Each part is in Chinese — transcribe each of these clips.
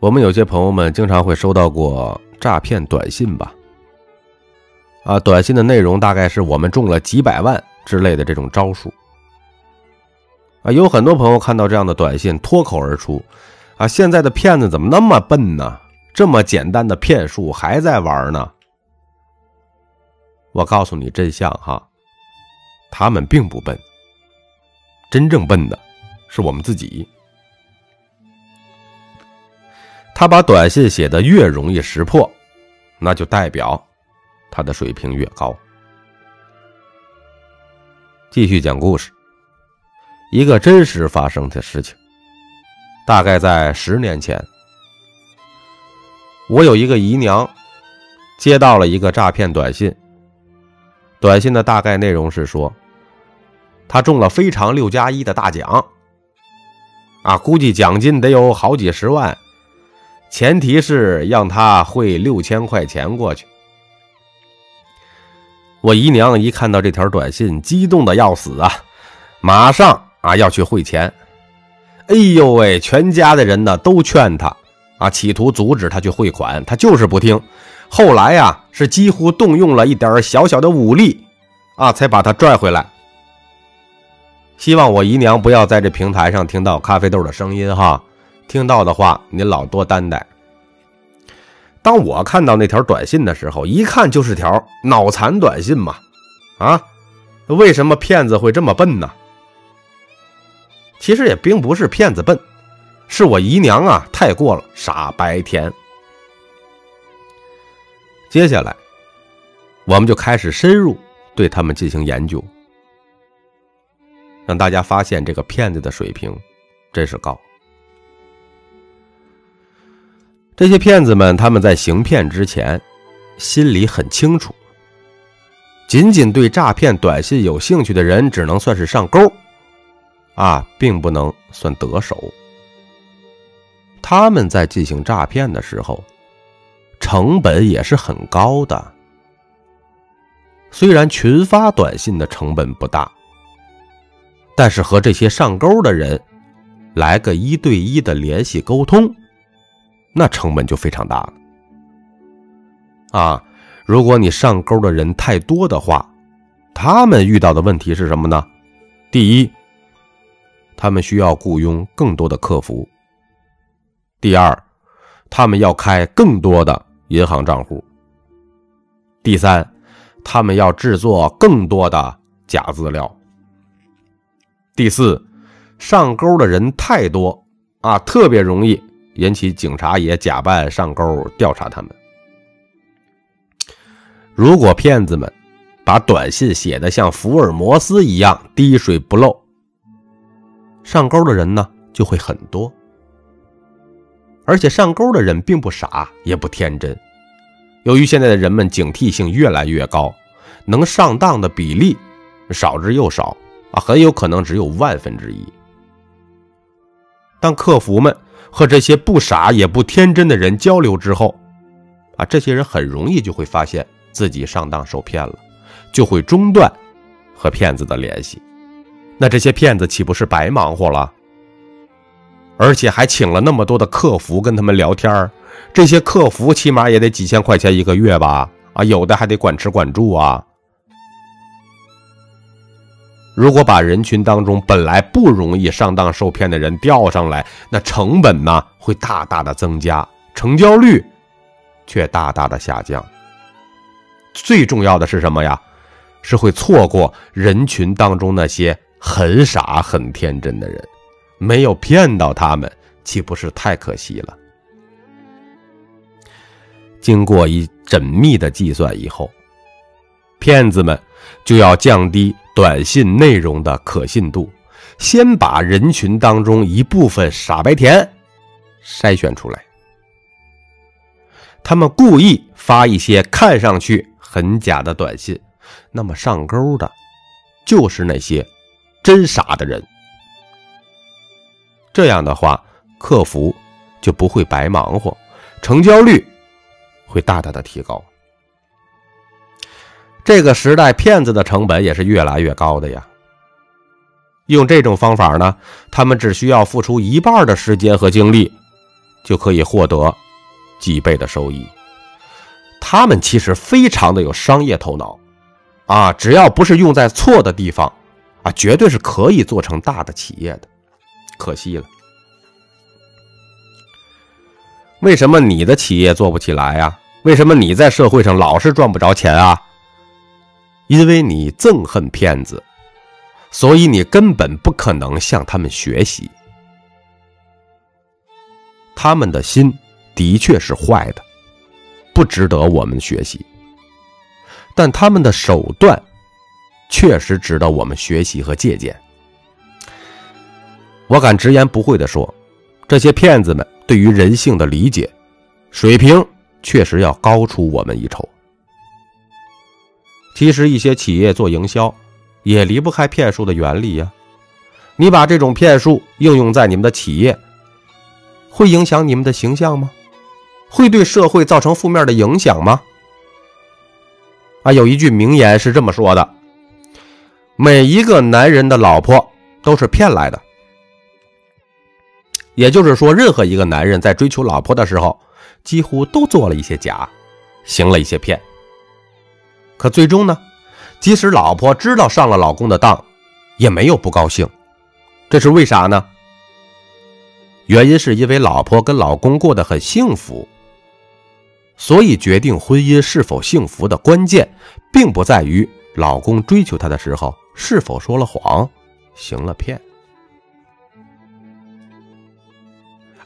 我们有些朋友们经常会收到过诈骗短信吧？啊，短信的内容大概是我们中了几百万之类的这种招数。啊，有很多朋友看到这样的短信脱口而出：“啊，现在的骗子怎么那么笨呢？这么简单的骗术还在玩呢？”我告诉你真相哈，他们并不笨，真正笨的是我们自己。他把短信写的越容易识破，那就代表他的水平越高。继续讲故事，一个真实发生的事情，大概在十年前，我有一个姨娘接到了一个诈骗短信，短信的大概内容是说，她中了非常六加一的大奖，啊，估计奖金得有好几十万。前提是让他汇六千块钱过去。我姨娘一看到这条短信，激动的要死啊，马上啊要去汇钱。哎呦喂，全家的人呢都劝他啊，企图阻止他去汇款，他就是不听。后来呀，是几乎动用了一点小小的武力啊，才把他拽回来。希望我姨娘不要在这平台上听到咖啡豆的声音哈。听到的话，您老多担待。当我看到那条短信的时候，一看就是条脑残短信嘛！啊，为什么骗子会这么笨呢？其实也并不是骗子笨，是我姨娘啊太过了傻白甜。接下来，我们就开始深入对他们进行研究，让大家发现这个骗子的水平真是高。这些骗子们，他们在行骗之前，心里很清楚。仅仅对诈骗短信有兴趣的人，只能算是上钩，啊，并不能算得手。他们在进行诈骗的时候，成本也是很高的。虽然群发短信的成本不大，但是和这些上钩的人来个一对一的联系沟通。那成本就非常大了，啊！如果你上钩的人太多的话，他们遇到的问题是什么呢？第一，他们需要雇佣更多的客服；第二，他们要开更多的银行账户；第三，他们要制作更多的假资料；第四，上钩的人太多啊，特别容易。引起警察也假扮上钩调查他们。如果骗子们把短信写的像福尔摩斯一样滴水不漏，上钩的人呢就会很多。而且上钩的人并不傻也不天真，由于现在的人们警惕性越来越高，能上当的比例少之又少啊，很有可能只有万分之一。当客服们。和这些不傻也不天真的人交流之后，啊，这些人很容易就会发现自己上当受骗了，就会中断和骗子的联系。那这些骗子岂不是白忙活了？而且还请了那么多的客服跟他们聊天这些客服起码也得几千块钱一个月吧？啊，有的还得管吃管住啊。如果把人群当中本来不容易上当受骗的人调上来，那成本呢会大大的增加，成交率却大大的下降。最重要的是什么呀？是会错过人群当中那些很傻很天真的人，没有骗到他们，岂不是太可惜了？经过一缜密的计算以后，骗子们就要降低。短信内容的可信度，先把人群当中一部分傻白甜筛选出来。他们故意发一些看上去很假的短信，那么上钩的，就是那些真傻的人。这样的话，客服就不会白忙活，成交率会大大的提高。这个时代，骗子的成本也是越来越高的呀。用这种方法呢，他们只需要付出一半的时间和精力，就可以获得几倍的收益。他们其实非常的有商业头脑，啊，只要不是用在错的地方，啊，绝对是可以做成大的企业的。可惜了，为什么你的企业做不起来呀？为什么你在社会上老是赚不着钱啊？因为你憎恨骗子，所以你根本不可能向他们学习。他们的心的确是坏的。不值得我们学习，但他们的手段确实值得我们学习和借鉴。我敢直言不讳的说，这些骗子们对于人性的理解水平确实要高出我们一筹。其实，一些企业做营销也离不开骗术的原理呀。你把这种骗术应用在你们的企业，会影响你们的形象吗？会对社会造成负面的影响吗？啊，有一句名言是这么说的：每一个男人的老婆都是骗来的。也就是说，任何一个男人在追求老婆的时候，几乎都做了一些假，行了一些骗。可最终呢，即使老婆知道上了老公的当，也没有不高兴。这是为啥呢？原因是因为老婆跟老公过得很幸福。所以，决定婚姻是否幸福的关键，并不在于老公追求她的时候是否说了谎、行了骗，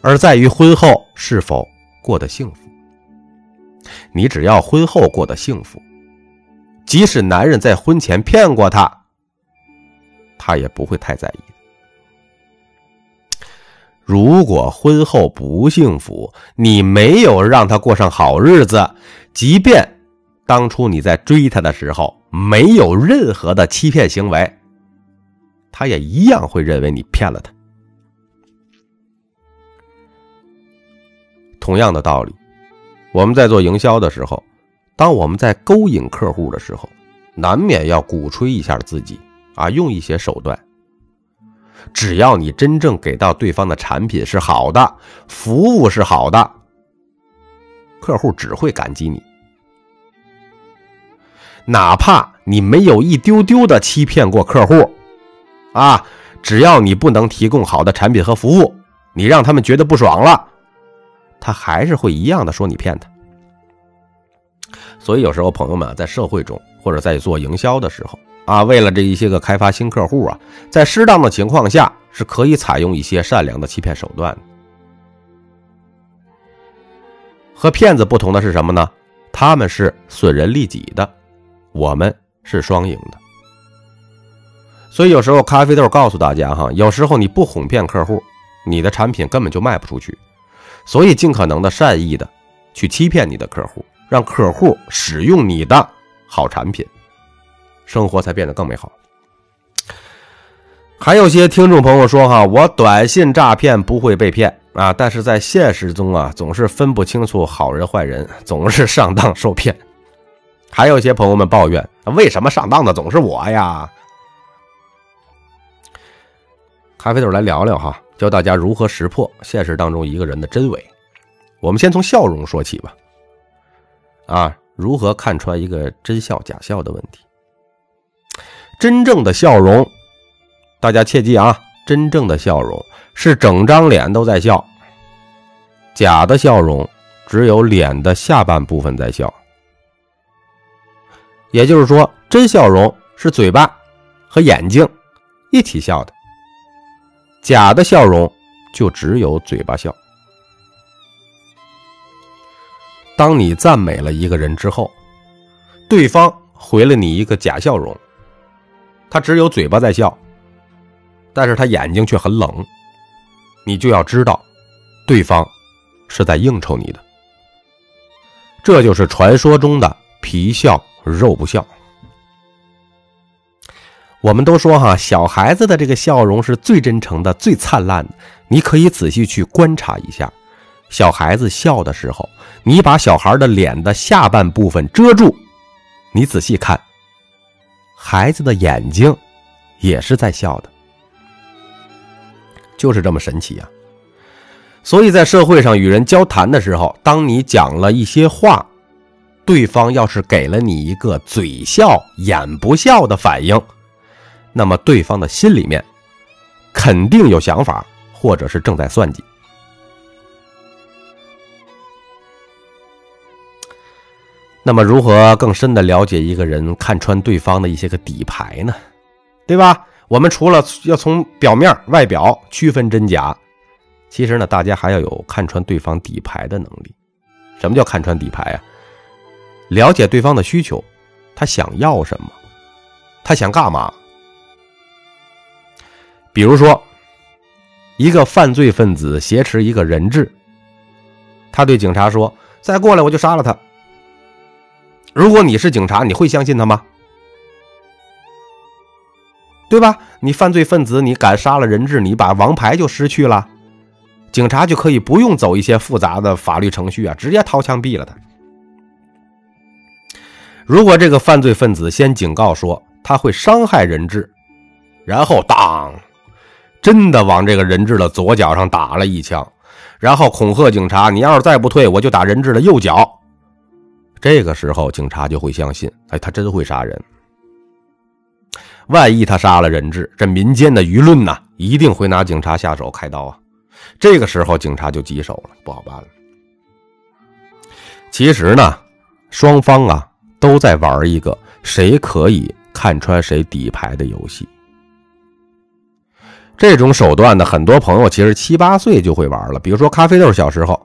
而在于婚后是否过得幸福。你只要婚后过得幸福，即使男人在婚前骗过她，她也不会太在意。如果婚后不幸福，你没有让他过上好日子，即便当初你在追他的时候没有任何的欺骗行为，他也一样会认为你骗了他。同样的道理，我们在做营销的时候，当我们在勾引客户的时候，难免要鼓吹一下自己啊，用一些手段。只要你真正给到对方的产品是好的，服务是好的，客户只会感激你。哪怕你没有一丢丢的欺骗过客户，啊，只要你不能提供好的产品和服务，你让他们觉得不爽了，他还是会一样的说你骗他。所以有时候朋友们在社会中或者在做营销的时候。啊，为了这一些个开发新客户啊，在适当的情况下是可以采用一些善良的欺骗手段。和骗子不同的是什么呢？他们是损人利己的，我们是双赢的。所以有时候咖啡豆告诉大家哈，有时候你不哄骗客户，你的产品根本就卖不出去。所以尽可能的善意的去欺骗你的客户，让客户使用你的好产品。生活才变得更美好。还有些听众朋友说：“哈，我短信诈骗不会被骗啊，但是在现实中啊，总是分不清楚好人坏人，总是上当受骗。”还有些朋友们抱怨：“为什么上当的总是我呀？”咖啡豆来聊聊哈，教大家如何识破现实当中一个人的真伪。我们先从笑容说起吧。啊，如何看穿一个真笑假笑的问题？真正的笑容，大家切记啊！真正的笑容是整张脸都在笑，假的笑容只有脸的下半部分在笑。也就是说，真笑容是嘴巴和眼睛一起笑的，假的笑容就只有嘴巴笑。当你赞美了一个人之后，对方回了你一个假笑容。他只有嘴巴在笑，但是他眼睛却很冷，你就要知道，对方是在应酬你的。这就是传说中的皮笑肉不笑。我们都说哈，小孩子的这个笑容是最真诚的、最灿烂的。你可以仔细去观察一下，小孩子笑的时候，你把小孩的脸的下半部分遮住，你仔细看。孩子的眼睛也是在笑的，就是这么神奇啊！所以在社会上与人交谈的时候，当你讲了一些话，对方要是给了你一个嘴笑眼不笑的反应，那么对方的心里面肯定有想法，或者是正在算计。那么，如何更深的了解一个人，看穿对方的一些个底牌呢？对吧？我们除了要从表面、外表区分真假，其实呢，大家还要有看穿对方底牌的能力。什么叫看穿底牌啊？了解对方的需求，他想要什么，他想干嘛？比如说，一个犯罪分子挟持一个人质，他对警察说：“再过来，我就杀了他。”如果你是警察，你会相信他吗？对吧？你犯罪分子，你敢杀了人质，你把王牌就失去了，警察就可以不用走一些复杂的法律程序啊，直接掏枪毙了他。如果这个犯罪分子先警告说他会伤害人质，然后当真的往这个人质的左脚上打了一枪，然后恐吓警察：“你要是再不退，我就打人质的右脚。”这个时候，警察就会相信，哎，他真会杀人。万一他杀了人质，这民间的舆论呢，一定会拿警察下手开刀啊。这个时候，警察就棘手了，不好办了。其实呢，双方啊都在玩一个谁可以看穿谁底牌的游戏。这种手段呢，很多朋友其实七八岁就会玩了。比如说，咖啡豆小时候。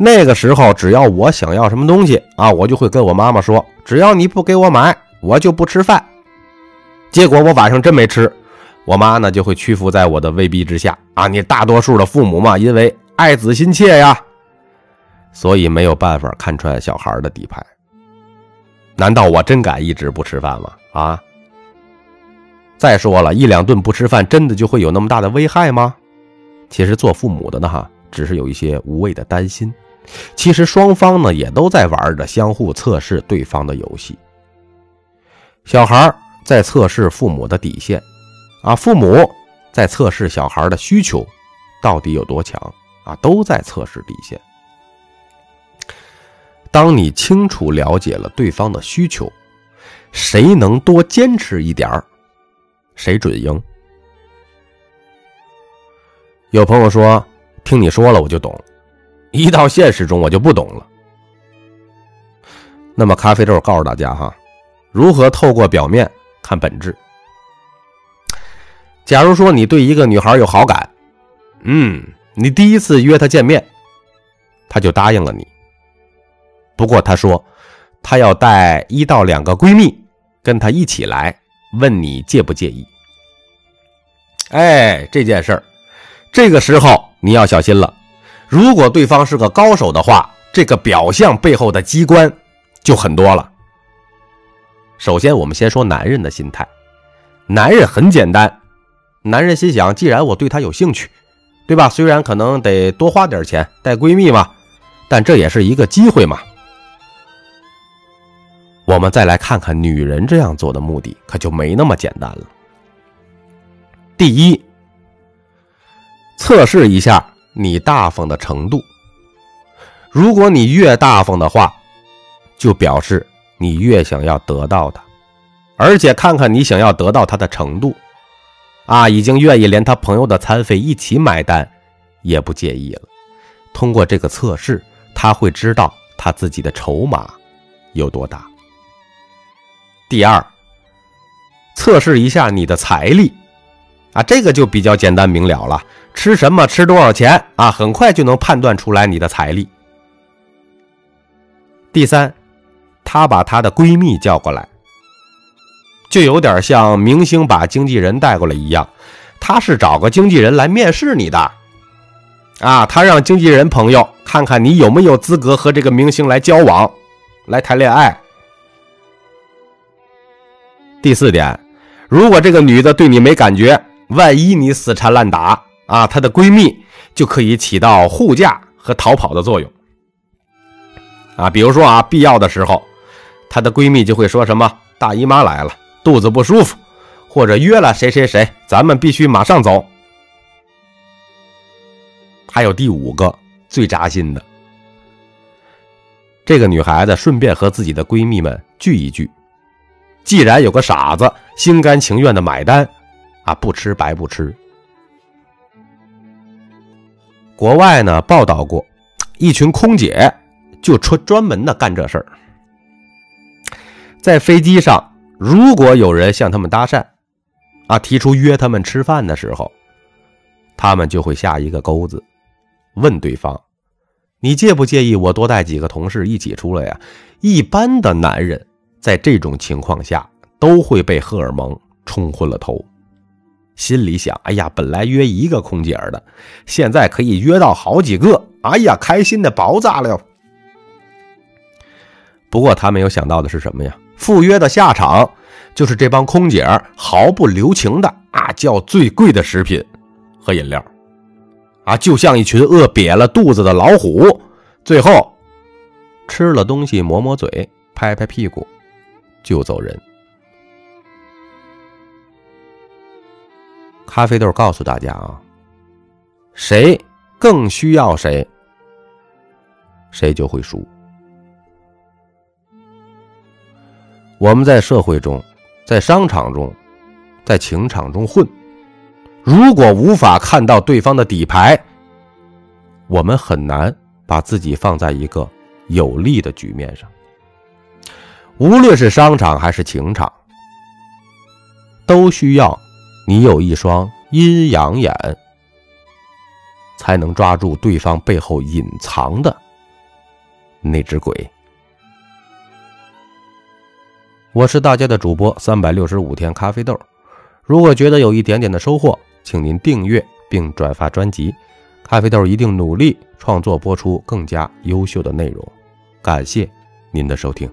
那个时候，只要我想要什么东西啊，我就会跟我妈妈说：“只要你不给我买，我就不吃饭。”结果我晚上真没吃，我妈呢就会屈服在我的威逼之下啊！你大多数的父母嘛，因为爱子心切呀，所以没有办法看穿小孩的底牌。难道我真敢一直不吃饭吗？啊！再说了，一两顿不吃饭，真的就会有那么大的危害吗？其实做父母的呢，哈，只是有一些无谓的担心。其实双方呢也都在玩着相互测试对方的游戏。小孩在测试父母的底线，啊，父母在测试小孩的需求到底有多强，啊，都在测试底线。当你清楚了解了对方的需求，谁能多坚持一点儿谁准赢。有朋友说，听你说了我就懂。一到现实中，我就不懂了。那么，咖啡豆告诉大家哈，如何透过表面看本质。假如说你对一个女孩有好感，嗯，你第一次约她见面，她就答应了你。不过她说，她要带一到两个闺蜜跟她一起来，问你介不介意。哎，这件事儿，这个时候你要小心了。如果对方是个高手的话，这个表象背后的机关就很多了。首先，我们先说男人的心态。男人很简单，男人心想：既然我对她有兴趣，对吧？虽然可能得多花点钱带闺蜜嘛，但这也是一个机会嘛。我们再来看看女人这样做的目的，可就没那么简单了。第一，测试一下。你大方的程度，如果你越大方的话，就表示你越想要得到他，而且看看你想要得到他的程度，啊，已经愿意连他朋友的餐费一起买单，也不介意了。通过这个测试，他会知道他自己的筹码有多大。第二，测试一下你的财力，啊，这个就比较简单明了了。吃什么？吃多少钱啊？很快就能判断出来你的财力。第三，她把她的闺蜜叫过来，就有点像明星把经纪人带过来一样，她是找个经纪人来面试你的，啊，她让经纪人朋友看看你有没有资格和这个明星来交往，来谈恋爱。第四点，如果这个女的对你没感觉，万一你死缠烂打。啊，她的闺蜜就可以起到护驾和逃跑的作用。啊，比如说啊，必要的时候，她的闺蜜就会说什么“大姨妈来了，肚子不舒服”，或者约了谁谁谁，咱们必须马上走。还有第五个最扎心的。这个女孩子顺便和自己的闺蜜们聚一聚，既然有个傻子心甘情愿的买单，啊，不吃白不吃。国外呢报道过，一群空姐就专专门的干这事儿，在飞机上，如果有人向他们搭讪，啊，提出约他们吃饭的时候，他们就会下一个钩子，问对方。你介不介意我多带几个同事一起出来呀？一般的男人在这种情况下都会被荷尔蒙冲昏了头，心里想：哎呀，本来约一个空姐的，现在可以约到好几个，哎呀，开心的爆炸了。不过他没有想到的是什么呀？赴约的下场就是这帮空姐毫不留情的啊叫最贵的食品和饮料。啊，就像一群饿瘪了肚子的老虎，最后吃了东西抹抹嘴，拍拍屁股就走人。咖啡豆告诉大家啊，谁更需要谁，谁就会输。我们在社会中，在商场中，在情场中混。如果无法看到对方的底牌，我们很难把自己放在一个有利的局面上。无论是商场还是情场，都需要你有一双阴阳眼，才能抓住对方背后隐藏的那只鬼。我是大家的主播三百六十五天咖啡豆，如果觉得有一点点的收获。请您订阅并转发专辑，咖啡豆一定努力创作播出更加优秀的内容。感谢您的收听。